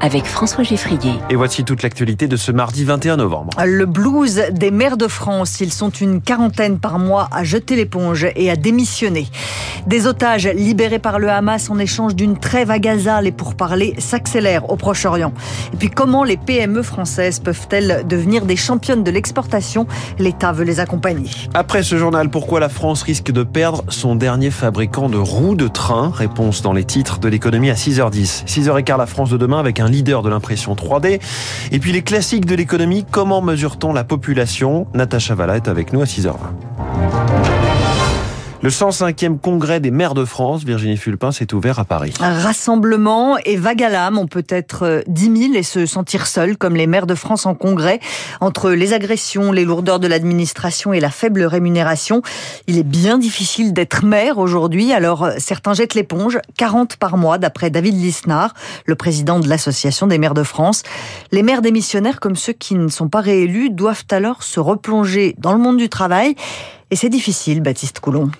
avec François Geffrier. Et voici toute l'actualité de ce mardi 21 novembre. Le blues des maires de France. Ils sont une quarantaine par mois à jeter l'éponge et à démissionner. Des otages libérés par le Hamas en échange d'une trêve à Gaza. Les pourparlers s'accélèrent au Proche-Orient. Et puis comment les PME françaises peuvent-elles devenir des championnes de l'exportation? L'État veut les accompagner. Après ce journal, pourquoi la France risque de perdre son dernier fabricant de roues de train? Réponse dans les titres de l'économie à 6h10. 6h15 la France de demain avec un leader de l'impression 3D. Et puis les classiques de l'économie, comment mesure-t-on la population? Natacha Valla est avec nous à 6h20. Le 105e congrès des maires de France, Virginie Fulpin, s'est ouvert à Paris. Un rassemblement et vague à l'âme. On peut être 10 000 et se sentir seul, comme les maires de France en congrès. Entre les agressions, les lourdeurs de l'administration et la faible rémunération, il est bien difficile d'être maire aujourd'hui. Alors, certains jettent l'éponge, 40 par mois, d'après David Lisnard, le président de l'Association des maires de France. Les maires démissionnaires, comme ceux qui ne sont pas réélus, doivent alors se replonger dans le monde du travail. Et c'est difficile, Baptiste Coulon.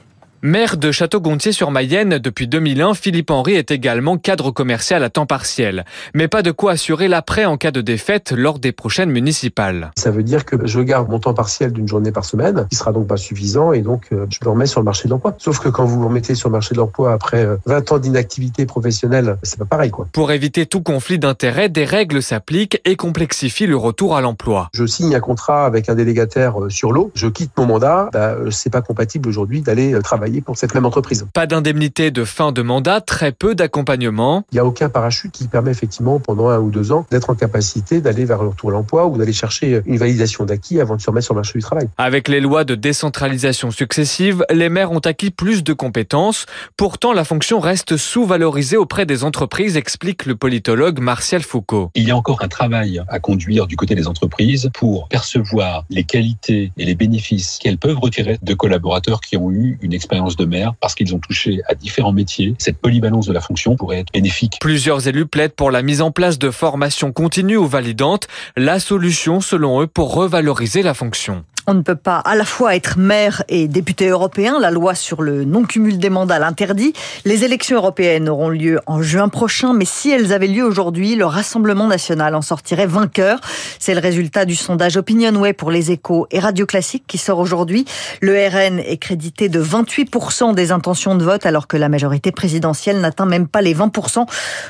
Maire de Château-Gontier-sur-Mayenne depuis 2001, Philippe Henry est également cadre commercial à temps partiel. Mais pas de quoi assurer l'après en cas de défaite lors des prochaines municipales. Ça veut dire que je garde mon temps partiel d'une journée par semaine, qui sera donc pas suffisant, et donc euh, je le remets sur le marché de l'emploi. Sauf que quand vous vous remettez sur le marché de l'emploi après 20 euh, ans d'inactivité professionnelle, c'est pas pareil, quoi. Pour éviter tout conflit d'intérêts, des règles s'appliquent et complexifient le retour à l'emploi. Je signe un contrat avec un délégataire euh, sur l'eau, je quitte mon mandat, bah, c'est pas compatible aujourd'hui d'aller travailler pour cette même entreprise. Pas d'indemnité de fin de mandat, très peu d'accompagnement. Il n'y a aucun parachute qui permet effectivement pendant un ou deux ans d'être en capacité d'aller vers le retour à l'emploi ou d'aller chercher une validation d'acquis avant de se remettre sur le marché du travail. Avec les lois de décentralisation successives, les maires ont acquis plus de compétences. Pourtant, la fonction reste sous-valorisée auprès des entreprises, explique le politologue Martial Foucault. Il y a encore un travail à conduire du côté des entreprises pour percevoir les qualités et les bénéfices qu'elles peuvent retirer de collaborateurs qui ont eu une expérience de maire parce qu'ils ont touché à différents métiers. Cette polyvalence de la fonction pourrait être bénéfique. Plusieurs élus plaident pour la mise en place de formations continues ou validantes, la solution selon eux pour revaloriser la fonction. On ne peut pas à la fois être maire et député européen. La loi sur le non-cumul des mandats l'interdit. Les élections européennes auront lieu en juin prochain, mais si elles avaient lieu aujourd'hui, le Rassemblement national en sortirait vainqueur. C'est le résultat du sondage Opinionway pour les échos et Radio Classique qui sort aujourd'hui. Le RN est crédité de 28% des intentions de vote alors que la majorité présidentielle n'atteint même pas les 20%.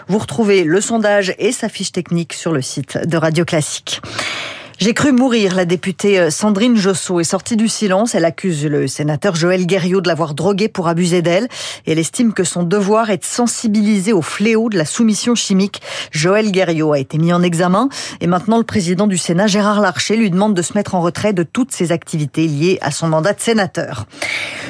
Vous retrouvez le sondage et sa fiche technique sur le site de Radio Classique. J'ai cru mourir. La députée euh, Sandrine Josso est sortie du silence. Elle accuse le sénateur Joël Guerriot de l'avoir droguée pour abuser d'elle. Elle estime que son devoir est de sensibiliser au fléau de la soumission chimique. Joël Guerriot a été mis en examen et maintenant le président du Sénat, Gérard Larcher, lui demande de se mettre en retrait de toutes ses activités liées à son mandat de sénateur.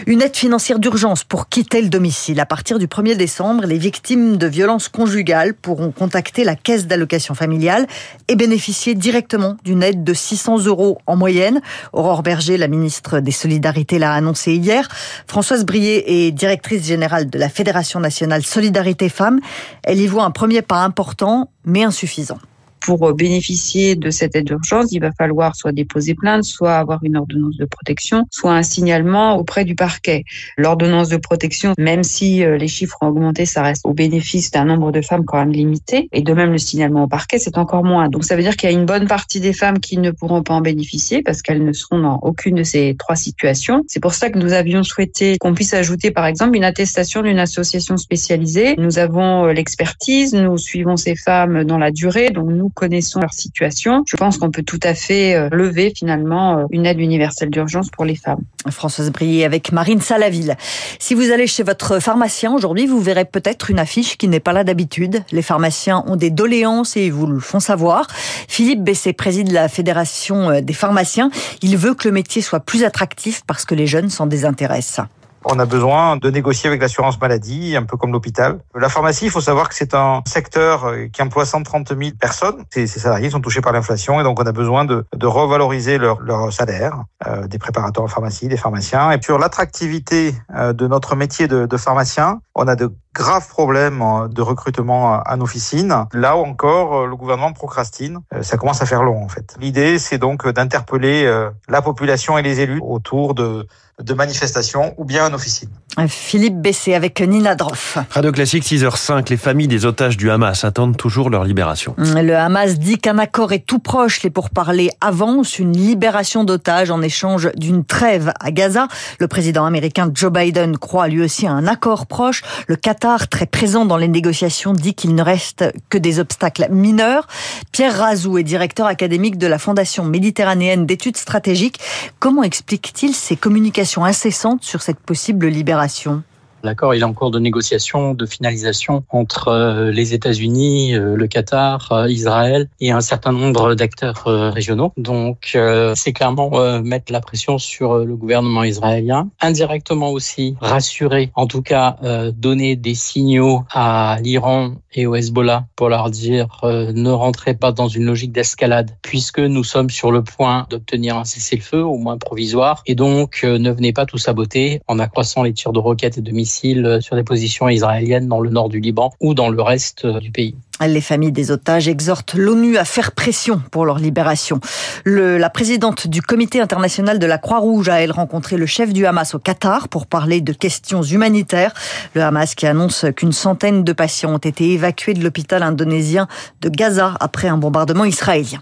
Une aide financière d'urgence pour quitter le domicile. À partir du 1er décembre, les victimes de violences conjugales pourront contacter la caisse d'allocation familiale et bénéficier directement d'une aide de 600 euros en moyenne. Aurore Berger, la ministre des Solidarités, l'a annoncé hier. Françoise Brier est directrice générale de la Fédération nationale Solidarité Femmes. Elle y voit un premier pas important, mais insuffisant pour bénéficier de cette aide d'urgence, il va falloir soit déposer plainte, soit avoir une ordonnance de protection, soit un signalement auprès du parquet. L'ordonnance de protection, même si euh, les chiffres ont augmenté, ça reste au bénéfice d'un nombre de femmes quand même limité. Et de même, le signalement au parquet, c'est encore moins. Donc ça veut dire qu'il y a une bonne partie des femmes qui ne pourront pas en bénéficier parce qu'elles ne seront dans aucune de ces trois situations. C'est pour ça que nous avions souhaité qu'on puisse ajouter, par exemple, une attestation d'une association spécialisée. Nous avons euh, l'expertise, nous suivons ces femmes dans la durée, donc nous connaissons leur situation, je pense qu'on peut tout à fait euh, lever finalement euh, une aide universelle d'urgence pour les femmes. Françoise Brier avec Marine Salaville. Si vous allez chez votre pharmacien aujourd'hui, vous verrez peut-être une affiche qui n'est pas là d'habitude. Les pharmaciens ont des doléances et ils vous le font savoir. Philippe Bessé préside la Fédération euh, des pharmaciens. Il veut que le métier soit plus attractif parce que les jeunes s'en désintéressent. On a besoin de négocier avec l'assurance maladie, un peu comme l'hôpital. La pharmacie, il faut savoir que c'est un secteur euh, qui emploie 130 000 personnes. Ces, salariés sont touchés par l'inflation et donc on a besoin de, revaloriser leur, salaire, euh, des préparateurs en pharmacie, des pharmaciens. Et sur l'attractivité euh, de notre métier de, de pharmacien, on a de grave problème de recrutement en officine. Là encore, le gouvernement procrastine. Ça commence à faire long en fait. L'idée, c'est donc d'interpeller la population et les élus autour de de manifestation ou bien en officine. Philippe Bessé avec Nina Droff. Radio Classique 6h05, les familles des otages du Hamas attendent toujours leur libération. Le Hamas dit qu'un accord est tout proche. Les pourparlers avancent une libération d'otages en échange d'une trêve à Gaza. Le président américain Joe Biden croit lui aussi à un accord proche. Le Qatar, très présent dans les négociations, dit qu'il ne reste que des obstacles mineurs. Pierre Razou est directeur académique de la Fondation méditerranéenne d'études stratégiques. Comment explique-t-il ces communications incessante sur cette possible libération L'accord est en cours de négociation, de finalisation entre euh, les États-Unis, euh, le Qatar, euh, Israël et un certain nombre d'acteurs régionaux. Donc c'est clairement mettre la pression sur le gouvernement israélien, indirectement aussi rassurer, en tout cas donner des signaux à l'Iran et au Hezbollah pour leur dire ne rentrez pas dans une logique d'escalade puisque nous sommes sur le point d'obtenir un cessez-le-feu au moins provisoire et donc ne venez pas tout saboter en accroissant les tirs de roquettes et de missiles sur des positions israéliennes dans le nord du Liban ou dans le reste du pays. Les familles des otages exhortent l'ONU à faire pression pour leur libération. La présidente du comité international de la Croix-Rouge a, elle, rencontré le chef du Hamas au Qatar pour parler de questions humanitaires. Le Hamas qui annonce qu'une centaine de patients ont été évacués de l'hôpital indonésien de Gaza après un bombardement israélien.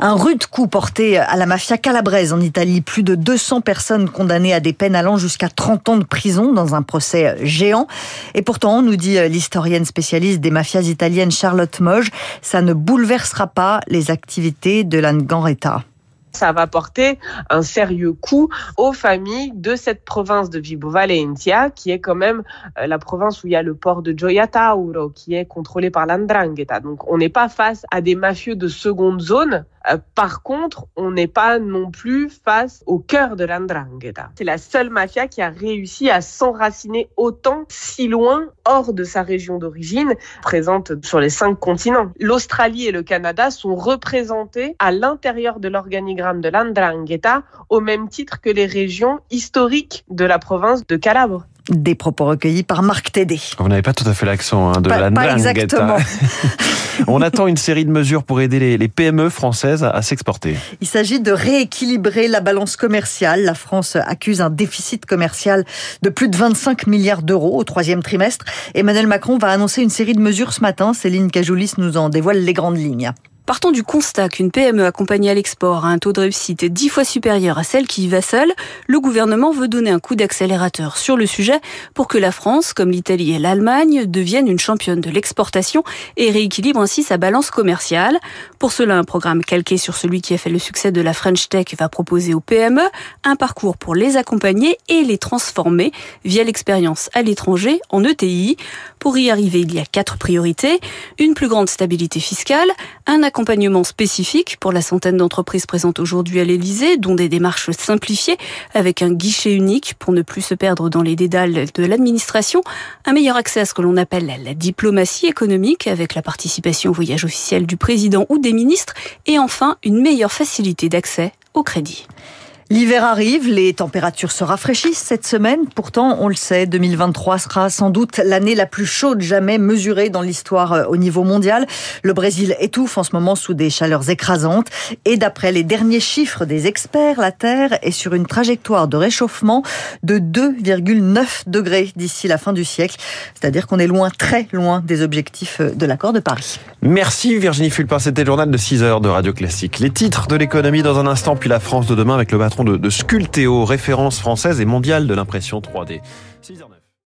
Un rude coup porté à la mafia calabraise en Italie. Plus de 200 personnes condamnées à des peines allant jusqu'à 30 ans de prison dans un procès géant. Et pourtant, nous dit l'historienne spécialiste des mafias italiennes Charlotte Moge, ça ne bouleversera pas les activités de la Ngandreta ça va porter un sérieux coup aux familles de cette province de Vibo Valentia, qui est quand même euh, la province où il y a le port de Gioia qui est contrôlé par l'Andrangheta. Donc on n'est pas face à des mafieux de seconde zone, par contre, on n'est pas non plus face au cœur de l'Andrangheta. C'est la seule mafia qui a réussi à s'enraciner autant si loin hors de sa région d'origine, présente sur les cinq continents. L'Australie et le Canada sont représentés à l'intérieur de l'organigramme de l'Andrangheta au même titre que les régions historiques de la province de Calabre. Des propos recueillis par Marc Tédé. Vous n'avez pas tout à fait l'accent hein, de pas, la exactement. On attend une série de mesures pour aider les, PME françaises à, s'exporter. Il s'agit de rééquilibrer la balance commerciale. La France accuse un déficit commercial de plus de 25 milliards d'euros au troisième trimestre. Emmanuel Macron va annoncer une série de mesures ce matin. Céline Cajoulis nous en dévoile les grandes lignes. Partant du constat qu'une PME accompagnée à l'export a un taux de réussite dix fois supérieur à celle qui y va seule, le gouvernement veut donner un coup d'accélérateur sur le sujet pour que la France, comme l'Italie et l'Allemagne, devienne une championne de l'exportation et rééquilibre ainsi sa balance commerciale. Pour cela, un programme calqué sur celui qui a fait le succès de la French Tech va proposer aux PME un parcours pour les accompagner et les transformer via l'expérience à l'étranger en ETI. Pour y arriver, il y a quatre priorités. Une plus grande stabilité fiscale, un spécifique pour la centaine d'entreprises présentes aujourd'hui à l'Elysée, dont des démarches simplifiées avec un guichet unique pour ne plus se perdre dans les dédales de l'administration, un meilleur accès à ce que l'on appelle la diplomatie économique avec la participation au voyage officiel du président ou des ministres et enfin une meilleure facilité d'accès au crédit. L'hiver arrive, les températures se rafraîchissent cette semaine. Pourtant, on le sait, 2023 sera sans doute l'année la plus chaude jamais mesurée dans l'histoire euh, au niveau mondial. Le Brésil étouffe en ce moment sous des chaleurs écrasantes. Et d'après les derniers chiffres des experts, la Terre est sur une trajectoire de réchauffement de 2,9 degrés d'ici la fin du siècle. C'est-à-dire qu'on est loin, très loin des objectifs euh, de l'accord de Paris. Merci Virginie Fulpin. C'était le journal de 6 heures de Radio Classique. Les titres de l'économie dans un instant, puis la France de demain avec le de, de Sculteo, référence française et mondiale de l'impression 3D.